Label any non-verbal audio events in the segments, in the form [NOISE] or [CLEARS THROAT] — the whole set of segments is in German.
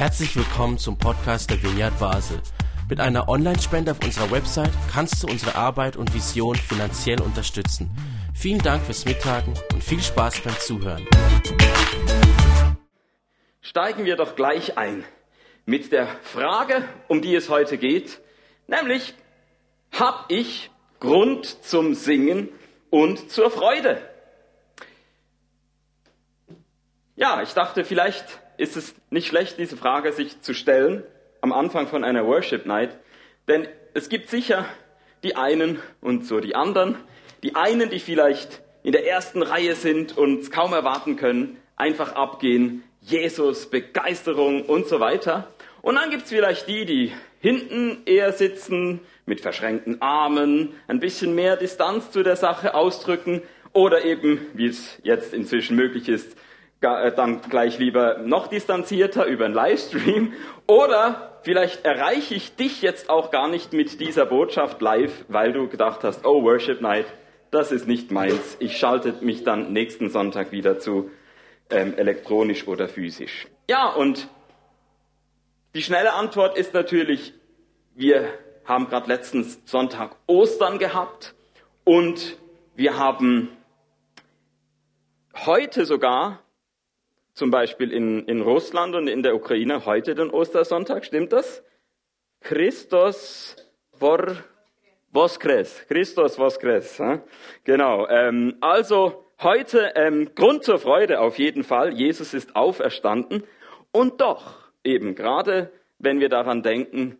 Herzlich willkommen zum Podcast der Vineyard Basel. Mit einer Online-Spende auf unserer Website kannst du unsere Arbeit und Vision finanziell unterstützen. Vielen Dank fürs Mittagen und viel Spaß beim Zuhören. Steigen wir doch gleich ein mit der Frage, um die es heute geht, nämlich, hab ich Grund zum Singen und zur Freude? Ja, ich dachte, vielleicht ist es nicht schlecht, diese Frage sich zu stellen am Anfang von einer Worship Night, denn es gibt sicher die einen und so die anderen, die einen, die vielleicht in der ersten Reihe sind und es kaum erwarten können, einfach abgehen, Jesus, Begeisterung und so weiter. Und dann gibt's vielleicht die, die hinten eher sitzen, mit verschränkten Armen, ein bisschen mehr Distanz zu der Sache ausdrücken oder eben, wie es jetzt inzwischen möglich ist, dann gleich lieber noch distanzierter über einen Livestream. Oder vielleicht erreiche ich dich jetzt auch gar nicht mit dieser Botschaft live, weil du gedacht hast, oh, Worship Night, das ist nicht meins. Ich schalte mich dann nächsten Sonntag wieder zu, ähm, elektronisch oder physisch. Ja, und die schnelle Antwort ist natürlich, wir haben gerade letzten Sonntag Ostern gehabt und wir haben heute sogar zum Beispiel in, in Russland und in der Ukraine heute den Ostersonntag, stimmt das? Christos vor Voskres, Christos Voskres, genau. Ähm, also heute ähm, Grund zur Freude auf jeden Fall. Jesus ist auferstanden und doch eben gerade, wenn wir daran denken,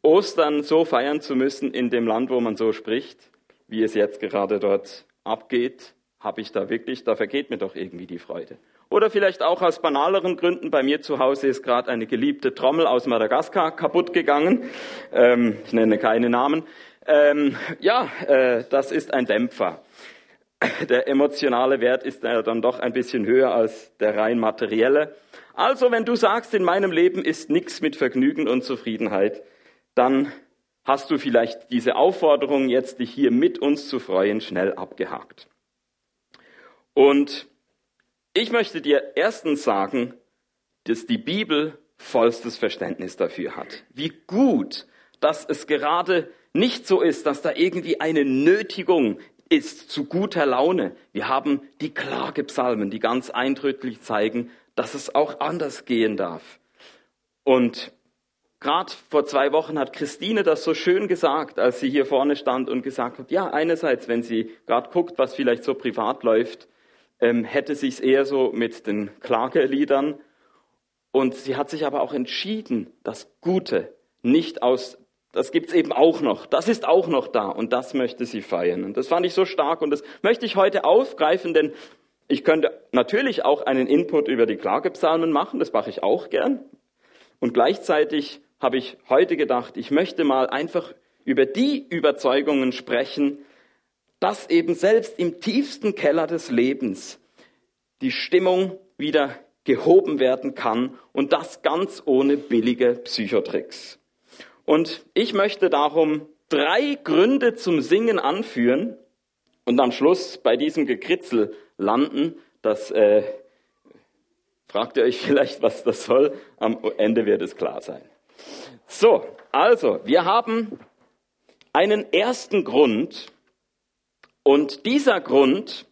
Ostern so feiern zu müssen in dem Land, wo man so spricht, wie es jetzt gerade dort abgeht, habe ich da wirklich, da vergeht mir doch irgendwie die Freude. Oder vielleicht auch aus banaleren Gründen. Bei mir zu Hause ist gerade eine geliebte Trommel aus Madagaskar kaputt gegangen. Ähm, ich nenne keine Namen. Ähm, ja, äh, das ist ein Dämpfer. [LAUGHS] Der emotionale Wert ist äh, dann doch ein bisschen höher als der rein materielle. Also, wenn du sagst, in meinem Leben ist nichts mit Vergnügen und Zufriedenheit, dann hast du vielleicht diese Aufforderung, jetzt dich hier mit uns zu freuen, schnell abgehakt. Und ich möchte dir erstens sagen, dass die Bibel vollstes Verständnis dafür hat. Wie gut, dass es gerade nicht so ist, dass da irgendwie eine Nötigung ist zu guter Laune. Wir haben die Klagepsalmen, die ganz eindrücklich zeigen, dass es auch anders gehen darf. Und gerade vor zwei Wochen hat Christine das so schön gesagt, als sie hier vorne stand und gesagt hat, ja, einerseits, wenn sie gerade guckt, was vielleicht so privat läuft, ähm, hätte sich eher so mit den Klageliedern. Und sie hat sich aber auch entschieden, das Gute nicht aus, das gibt's eben auch noch, das ist auch noch da und das möchte sie feiern. Und das fand ich so stark und das möchte ich heute aufgreifen, denn ich könnte natürlich auch einen Input über die Klagepsalmen machen, das mache ich auch gern. Und gleichzeitig habe ich heute gedacht, ich möchte mal einfach über die Überzeugungen sprechen, dass eben selbst im tiefsten Keller des Lebens die Stimmung wieder gehoben werden kann und das ganz ohne billige Psychotricks. Und ich möchte darum drei Gründe zum Singen anführen und am Schluss bei diesem Gekritzel landen. Das äh, fragt ihr euch [LAUGHS] vielleicht, was das soll. Am Ende wird es klar sein. So, also, wir haben einen ersten Grund, und dieser Grund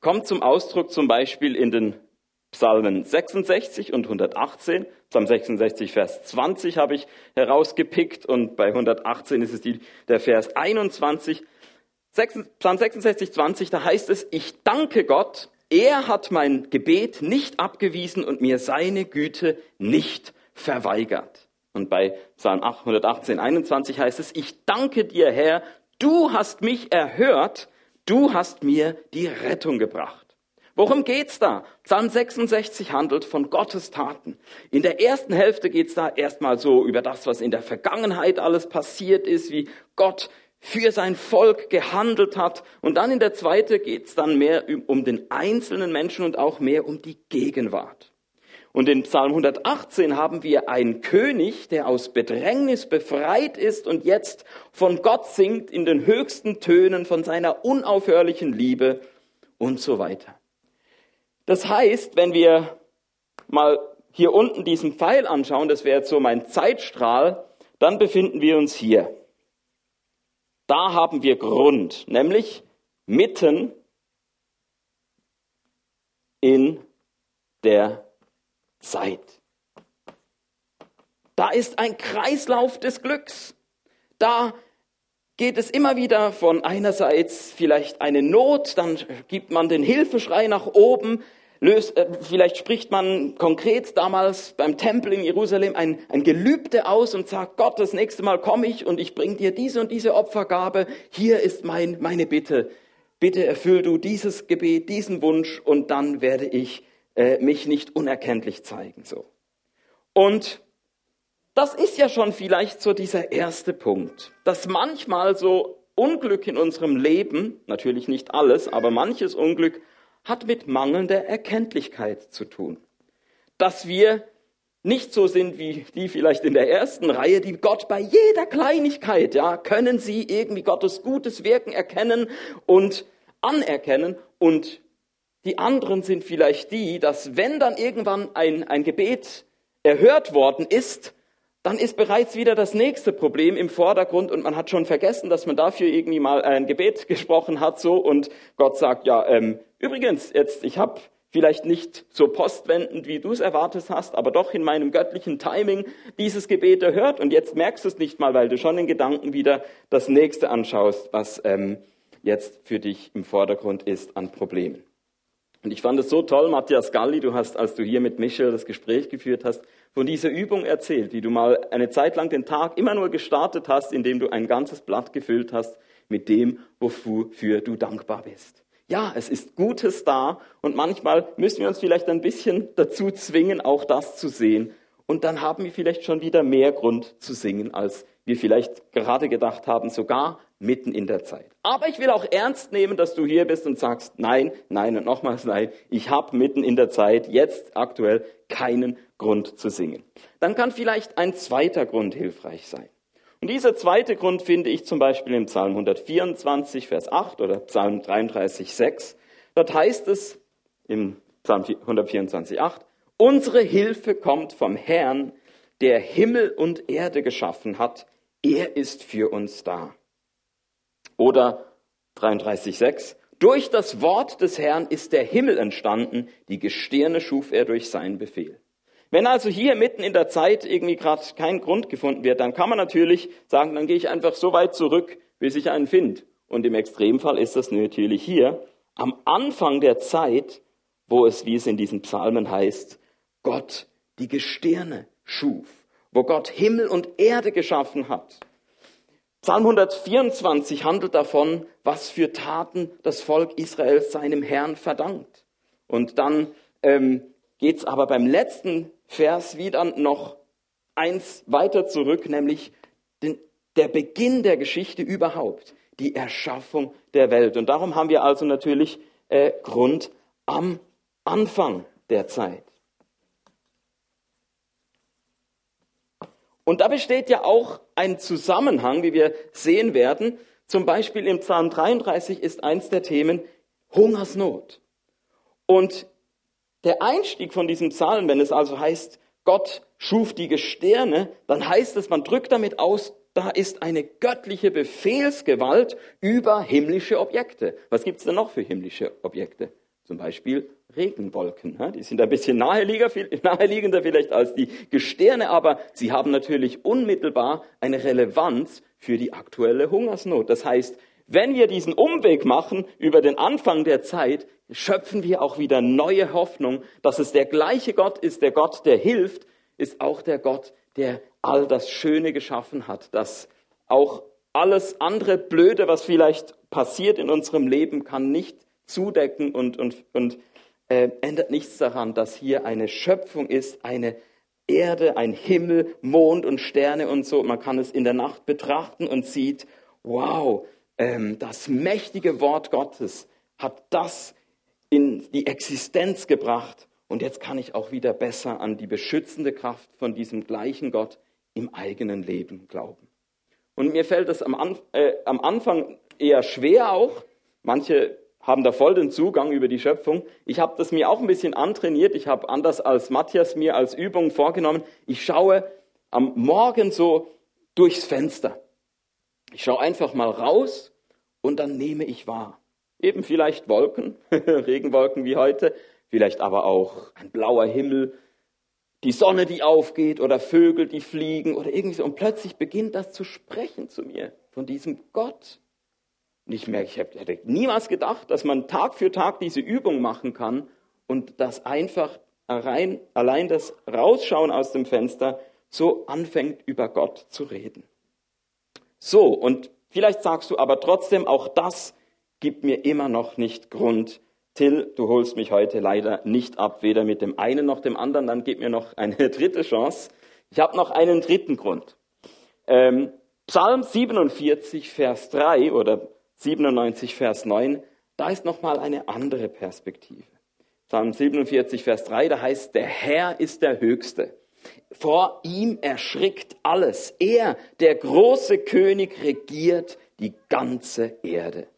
kommt zum Ausdruck zum Beispiel in den Psalmen 66 und 118. Psalm 66, Vers 20 habe ich herausgepickt und bei 118 ist es die, der Vers 21. Psalm 66, 20, da heißt es, ich danke Gott, er hat mein Gebet nicht abgewiesen und mir seine Güte nicht verweigert. Und bei Psalm 118, 21 heißt es, ich danke dir, Herr, du hast mich erhört Du hast mir die Rettung gebracht. Worum geht's da? Psalm 66 handelt von Gottes Taten. In der ersten Hälfte geht's da erstmal so über das, was in der Vergangenheit alles passiert ist, wie Gott für sein Volk gehandelt hat. Und dann in der zweiten geht's dann mehr um den einzelnen Menschen und auch mehr um die Gegenwart. Und in Psalm 118 haben wir einen König, der aus Bedrängnis befreit ist und jetzt von Gott singt in den höchsten Tönen von seiner unaufhörlichen Liebe und so weiter. Das heißt, wenn wir mal hier unten diesen Pfeil anschauen, das wäre jetzt so mein Zeitstrahl, dann befinden wir uns hier. Da haben wir Grund, nämlich mitten in der Zeit. Da ist ein Kreislauf des Glücks. Da geht es immer wieder von einerseits vielleicht eine Not, dann gibt man den Hilfeschrei nach oben, löst, äh, vielleicht spricht man konkret damals beim Tempel in Jerusalem ein, ein Gelübde aus und sagt, Gott, das nächste Mal komme ich und ich bringe dir diese und diese Opfergabe, hier ist mein, meine Bitte. Bitte erfüll du dieses Gebet, diesen Wunsch und dann werde ich äh, mich nicht unerkenntlich zeigen. So. Und das ist ja schon vielleicht so dieser erste Punkt, dass manchmal so Unglück in unserem Leben, natürlich nicht alles, aber manches Unglück hat mit mangelnder Erkenntlichkeit zu tun. Dass wir nicht so sind wie die vielleicht in der ersten Reihe, die Gott bei jeder Kleinigkeit, ja, können sie irgendwie Gottes gutes Wirken erkennen und anerkennen und die anderen sind vielleicht die, dass wenn dann irgendwann ein, ein Gebet erhört worden ist, dann ist bereits wieder das nächste Problem im Vordergrund und man hat schon vergessen, dass man dafür irgendwie mal ein Gebet [LAUGHS] gesprochen hat so und Gott sagt, ja, ähm, übrigens, jetzt, ich habe vielleicht nicht so postwendend, wie du es erwartet hast, aber doch in meinem göttlichen Timing dieses Gebet erhört und jetzt merkst du es nicht mal, weil du schon in Gedanken wieder das nächste anschaust, was ähm, jetzt für dich im Vordergrund ist an Problemen. Und ich fand es so toll, Matthias Galli, du hast, als du hier mit Michel das Gespräch geführt hast, von dieser Übung erzählt, wie du mal eine Zeit lang den Tag immer nur gestartet hast, indem du ein ganzes Blatt gefüllt hast mit dem, wofür du dankbar bist. Ja, es ist Gutes da und manchmal müssen wir uns vielleicht ein bisschen dazu zwingen, auch das zu sehen. Und dann haben wir vielleicht schon wieder mehr Grund zu singen, als wir vielleicht gerade gedacht haben, sogar mitten in der Zeit. Aber ich will auch ernst nehmen, dass du hier bist und sagst, nein, nein und nochmals nein, ich habe mitten in der Zeit jetzt aktuell keinen Grund zu singen. Dann kann vielleicht ein zweiter Grund hilfreich sein. Und dieser zweite Grund finde ich zum Beispiel im Psalm 124, Vers 8 oder Psalm 33, 6. Dort heißt es im Psalm 124, 8, unsere Hilfe kommt vom Herrn, der Himmel und Erde geschaffen hat. Er ist für uns da. Oder 33,6. Durch das Wort des Herrn ist der Himmel entstanden, die Gestirne schuf er durch seinen Befehl. Wenn also hier mitten in der Zeit irgendwie gerade kein Grund gefunden wird, dann kann man natürlich sagen, dann gehe ich einfach so weit zurück, bis ich einen finde. Und im Extremfall ist das natürlich hier am Anfang der Zeit, wo es, wie es in diesen Psalmen heißt, Gott die Gestirne schuf, wo Gott Himmel und Erde geschaffen hat. Psalm 124 handelt davon, was für Taten das Volk Israel seinem Herrn verdankt. Und dann ähm, geht aber beim letzten Vers wieder noch eins weiter zurück, nämlich den, der Beginn der Geschichte überhaupt, die Erschaffung der Welt. Und darum haben wir also natürlich äh, Grund am Anfang der Zeit. Und da besteht ja auch ein Zusammenhang, wie wir sehen werden. Zum Beispiel im Psalm 33 ist eins der Themen Hungersnot. Und der Einstieg von diesem Psalm, wenn es also heißt, Gott schuf die Gestirne, dann heißt es, man drückt damit aus, da ist eine göttliche Befehlsgewalt über himmlische Objekte. Was gibt es denn noch für himmlische Objekte? Zum Beispiel Regenwolken. Die sind ein bisschen [LAUGHS] naheliegender vielleicht als die Gestirne, aber sie haben natürlich unmittelbar eine Relevanz für die aktuelle Hungersnot. Das heißt, wenn wir diesen Umweg machen über den Anfang der Zeit, schöpfen wir auch wieder neue Hoffnung, dass es der gleiche Gott ist, der Gott, der hilft, ist auch der Gott, der all das Schöne geschaffen hat, dass auch alles andere Blöde, was vielleicht passiert in unserem Leben, kann nicht zudecken und, und, und äh, ändert nichts daran, dass hier eine Schöpfung ist, eine Erde, ein Himmel, Mond und Sterne und so. Man kann es in der Nacht betrachten und sieht, wow, ähm, das mächtige Wort Gottes hat das in die Existenz gebracht. Und jetzt kann ich auch wieder besser an die beschützende Kraft von diesem gleichen Gott im eigenen Leben glauben. Und mir fällt es am, Anf äh, am Anfang eher schwer auch. Manche haben da voll den Zugang über die Schöpfung. Ich habe das mir auch ein bisschen antrainiert. Ich habe anders als Matthias mir als Übung vorgenommen. Ich schaue am Morgen so durchs Fenster. Ich schaue einfach mal raus und dann nehme ich wahr. Eben vielleicht Wolken, [LAUGHS] Regenwolken wie heute, vielleicht aber auch ein blauer Himmel, die Sonne, die aufgeht oder Vögel, die fliegen oder irgendwie so. Und plötzlich beginnt das zu sprechen zu mir von diesem Gott. Und ich merke, ich hätte niemals gedacht, dass man Tag für Tag diese Übung machen kann und dass einfach allein, allein das Rausschauen aus dem Fenster so anfängt, über Gott zu reden. So, und vielleicht sagst du aber trotzdem, auch das gibt mir immer noch nicht Grund. Till, du holst mich heute leider nicht ab, weder mit dem einen noch dem anderen, dann gib mir noch eine [LAUGHS] dritte Chance. Ich habe noch einen dritten Grund. Ähm, Psalm 47, Vers 3 oder 97, Vers 9, da ist nochmal eine andere Perspektive. Psalm 47, Vers 3, da heißt, der Herr ist der Höchste. Vor ihm erschrickt alles. Er, der große König, regiert die ganze Erde.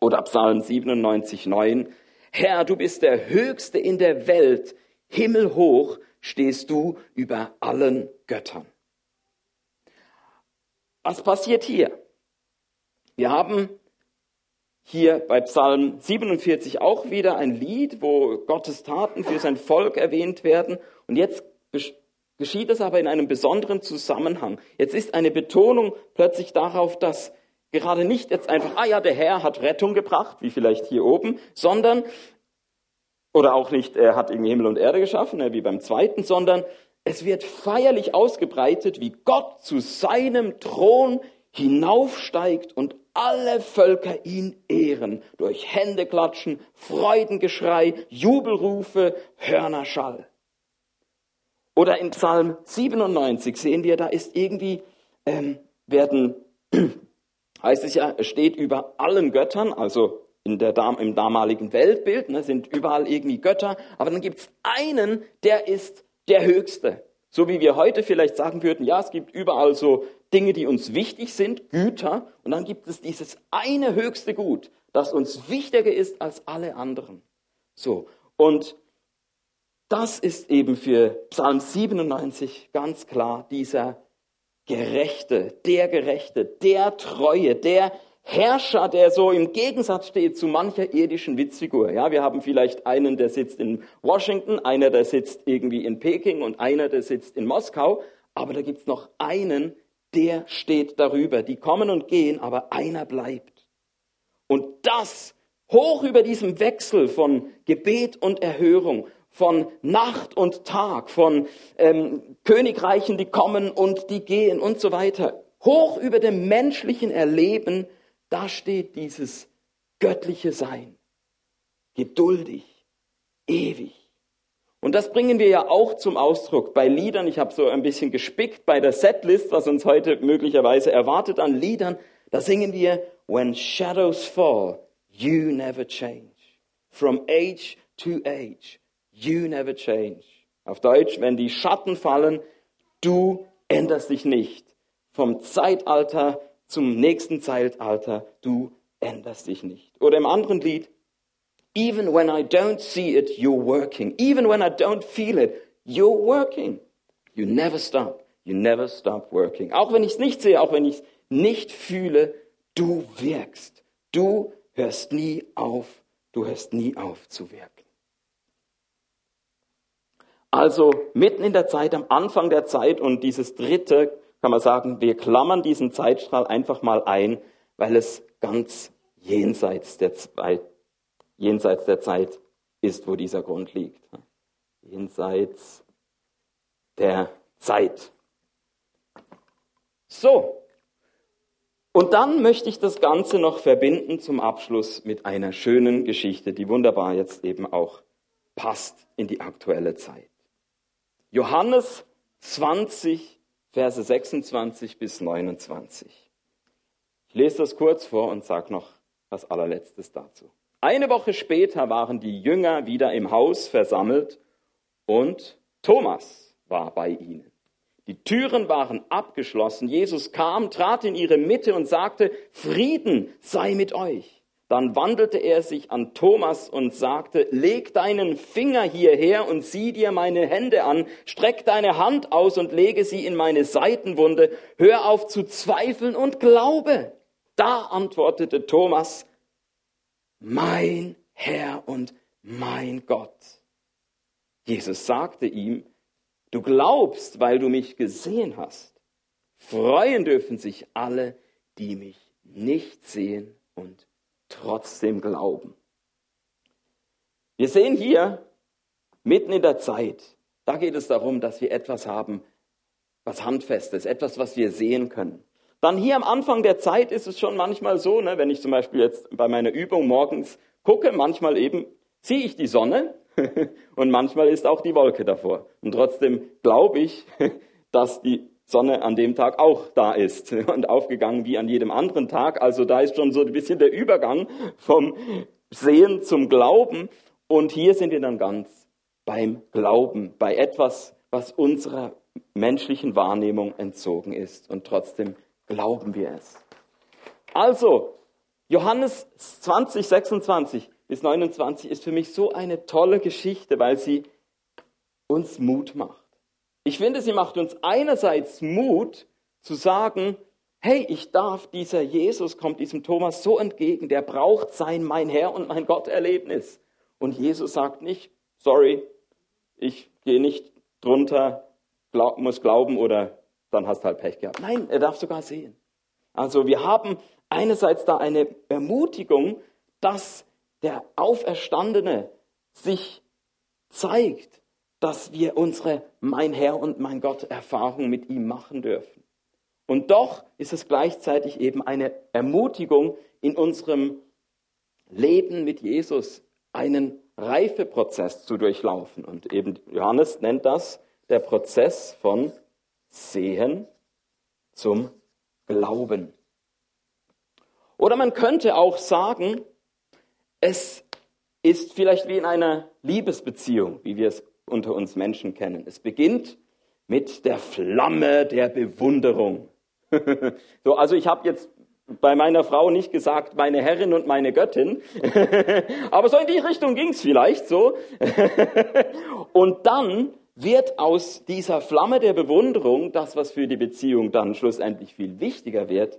Oder Psalm 97, 9. Herr, du bist der Höchste in der Welt. Himmelhoch stehst du über allen Göttern. Was passiert hier? Wir haben hier bei Psalm 47 auch wieder ein Lied, wo Gottes Taten für sein Volk erwähnt werden. Und jetzt geschieht es aber in einem besonderen Zusammenhang. Jetzt ist eine Betonung plötzlich darauf, dass gerade nicht jetzt einfach, ah ja, der Herr hat Rettung gebracht, wie vielleicht hier oben, sondern, oder auch nicht, er hat irgendwie Himmel und Erde geschaffen, wie beim zweiten, sondern es wird feierlich ausgebreitet, wie Gott zu seinem Thron hinaufsteigt und alle Völker ihn ehren durch Händeklatschen, Freudengeschrei, Jubelrufe, Hörnerschall. Oder in Psalm 97 sehen wir, da ist irgendwie, ähm, werden, [CLEARS THROAT] heißt es ja, steht über allen Göttern, also in der, im damaligen Weltbild, ne, sind überall irgendwie Götter, aber dann gibt es einen, der ist der Höchste. So wie wir heute vielleicht sagen würden, ja, es gibt überall so Dinge, die uns wichtig sind, Güter, und dann gibt es dieses eine höchste Gut, das uns wichtiger ist als alle anderen. So, und das ist eben für Psalm 97 ganz klar dieser Gerechte, der Gerechte, der Treue, der Herrscher, der so im Gegensatz steht zu mancher irdischen Witzfigur. Ja, wir haben vielleicht einen, der sitzt in Washington, einer, der sitzt irgendwie in Peking und einer, der sitzt in Moskau. Aber da gibt's noch einen, der steht darüber. Die kommen und gehen, aber einer bleibt. Und das hoch über diesem Wechsel von Gebet und Erhörung, von Nacht und Tag, von ähm, Königreichen, die kommen und die gehen und so weiter, hoch über dem menschlichen Erleben da steht dieses göttliche Sein. Geduldig, ewig. Und das bringen wir ja auch zum Ausdruck bei Liedern. Ich habe so ein bisschen gespickt bei der Setlist, was uns heute möglicherweise erwartet an Liedern. Da singen wir, When shadows fall, you never change. From age to age, you never change. Auf Deutsch, wenn die Schatten fallen, du änderst dich nicht. Vom Zeitalter zum nächsten Zeitalter, du änderst dich nicht. Oder im anderen Lied, even when I don't see it, you're working. Even when I don't feel it, you're working. You never stop. You never stop working. Auch wenn ich es nicht sehe, auch wenn ich es nicht fühle, du wirkst. Du hörst nie auf. Du hörst nie auf zu wirken. Also mitten in der Zeit, am Anfang der Zeit und dieses dritte kann man sagen, wir klammern diesen Zeitstrahl einfach mal ein, weil es ganz jenseits der, Zeit, jenseits der Zeit ist, wo dieser Grund liegt. Jenseits der Zeit. So. Und dann möchte ich das Ganze noch verbinden zum Abschluss mit einer schönen Geschichte, die wunderbar jetzt eben auch passt in die aktuelle Zeit. Johannes 20, Verse 26 bis 29. Ich lese das kurz vor und sage noch was allerletztes dazu. Eine Woche später waren die Jünger wieder im Haus versammelt und Thomas war bei ihnen. Die Türen waren abgeschlossen. Jesus kam, trat in ihre Mitte und sagte, Frieden sei mit euch. Dann wandelte er sich an Thomas und sagte, leg deinen Finger hierher und sieh dir meine Hände an, streck deine Hand aus und lege sie in meine Seitenwunde, hör auf zu zweifeln und glaube. Da antwortete Thomas, mein Herr und mein Gott. Jesus sagte ihm, du glaubst, weil du mich gesehen hast. Freuen dürfen sich alle, die mich nicht sehen und trotzdem glauben. Wir sehen hier mitten in der Zeit, da geht es darum, dass wir etwas haben, was handfestes, etwas, was wir sehen können. Dann hier am Anfang der Zeit ist es schon manchmal so, ne, wenn ich zum Beispiel jetzt bei meiner Übung morgens gucke, manchmal eben sehe ich die Sonne [LAUGHS] und manchmal ist auch die Wolke davor. Und trotzdem glaube ich, [LAUGHS] dass die Sonne an dem Tag auch da ist [LAUGHS] und aufgegangen wie an jedem anderen Tag. Also da ist schon so ein bisschen der Übergang vom Sehen zum Glauben. Und hier sind wir dann ganz beim Glauben, bei etwas, was unserer menschlichen Wahrnehmung entzogen ist. Und trotzdem glauben wir es. Also, Johannes 20, 26 bis 29 ist für mich so eine tolle Geschichte, weil sie uns Mut macht. Ich finde, sie macht uns einerseits Mut zu sagen, hey, ich darf, dieser Jesus kommt diesem Thomas so entgegen, der braucht sein mein Herr und mein Gott Erlebnis. Und Jesus sagt nicht, sorry, ich gehe nicht drunter, glaub, muss glauben oder dann hast du halt Pech gehabt. Nein, er darf sogar sehen. Also wir haben einerseits da eine Ermutigung, dass der Auferstandene sich zeigt dass wir unsere mein Herr und mein Gott Erfahrung mit ihm machen dürfen. Und doch ist es gleichzeitig eben eine Ermutigung in unserem Leben mit Jesus, einen Reifeprozess zu durchlaufen. Und eben Johannes nennt das der Prozess von Sehen zum Glauben. Oder man könnte auch sagen, es ist vielleicht wie in einer Liebesbeziehung, wie wir es unter uns Menschen kennen. Es beginnt mit der Flamme der Bewunderung. [LAUGHS] so, also ich habe jetzt bei meiner Frau nicht gesagt, meine Herrin und meine Göttin, [LAUGHS] aber so in die Richtung ging es vielleicht so. [LAUGHS] und dann wird aus dieser Flamme der Bewunderung, das, was für die Beziehung dann schlussendlich viel wichtiger wird,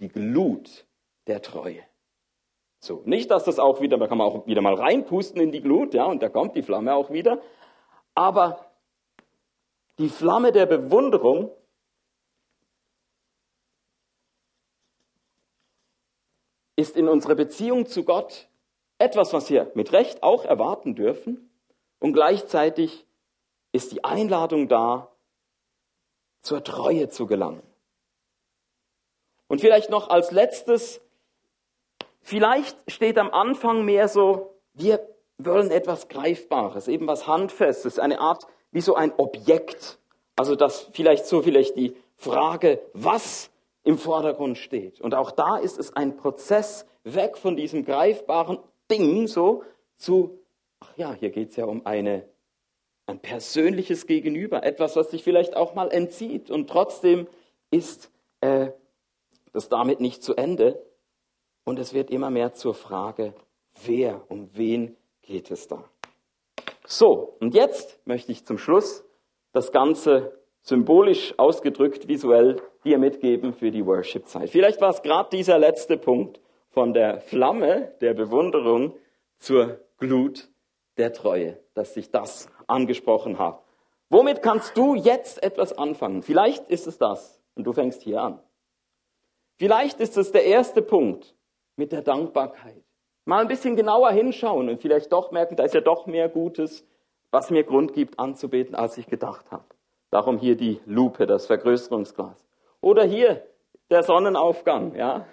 die Glut der Treue. So, nicht, dass das auch wieder, da kann man auch wieder mal reinpusten in die Glut, ja, und da kommt die Flamme auch wieder, aber die Flamme der Bewunderung ist in unserer Beziehung zu Gott etwas, was wir mit Recht auch erwarten dürfen. Und gleichzeitig ist die Einladung da, zur Treue zu gelangen. Und vielleicht noch als letztes, vielleicht steht am Anfang mehr so, wir wollen etwas Greifbares, eben was Handfestes, eine Art wie so ein Objekt. Also dass vielleicht so vielleicht die Frage, was im Vordergrund steht. Und auch da ist es ein Prozess weg von diesem greifbaren Ding so zu, ach ja, hier geht es ja um eine, ein persönliches Gegenüber, etwas, was sich vielleicht auch mal entzieht. Und trotzdem ist äh, das damit nicht zu Ende. Und es wird immer mehr zur Frage, wer, um wen geht es da. So, und jetzt möchte ich zum Schluss das Ganze symbolisch ausgedrückt, visuell dir mitgeben für die Worship-Zeit. Vielleicht war es gerade dieser letzte Punkt von der Flamme der Bewunderung zur Glut der Treue, dass ich das angesprochen habe. Womit kannst du jetzt etwas anfangen? Vielleicht ist es das und du fängst hier an. Vielleicht ist es der erste Punkt mit der Dankbarkeit. Mal ein bisschen genauer hinschauen und vielleicht doch merken, da ist ja doch mehr Gutes, was mir Grund gibt anzubeten, als ich gedacht habe. Darum hier die Lupe, das Vergrößerungsglas. Oder hier der Sonnenaufgang, ja,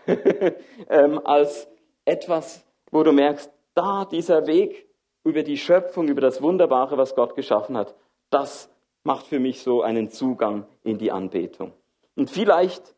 [LAUGHS] ähm, als etwas, wo du merkst, da dieser Weg über die Schöpfung, über das Wunderbare, was Gott geschaffen hat, das macht für mich so einen Zugang in die Anbetung. Und vielleicht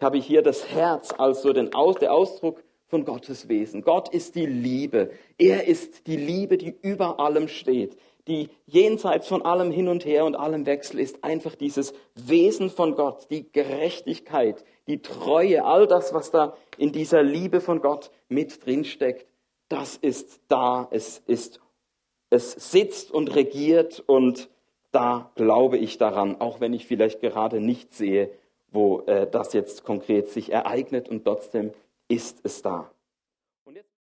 habe ich hier das Herz als so den Aus, der Ausdruck von Gottes Wesen. Gott ist die Liebe. Er ist die Liebe, die über allem steht, die jenseits von allem Hin und Her und allem Wechsel ist, einfach dieses Wesen von Gott, die Gerechtigkeit, die Treue, all das, was da in dieser Liebe von Gott mit drinsteckt, das ist da, es ist, es sitzt und regiert und da glaube ich daran, auch wenn ich vielleicht gerade nicht sehe, wo äh, das jetzt konkret sich ereignet und trotzdem ist es da.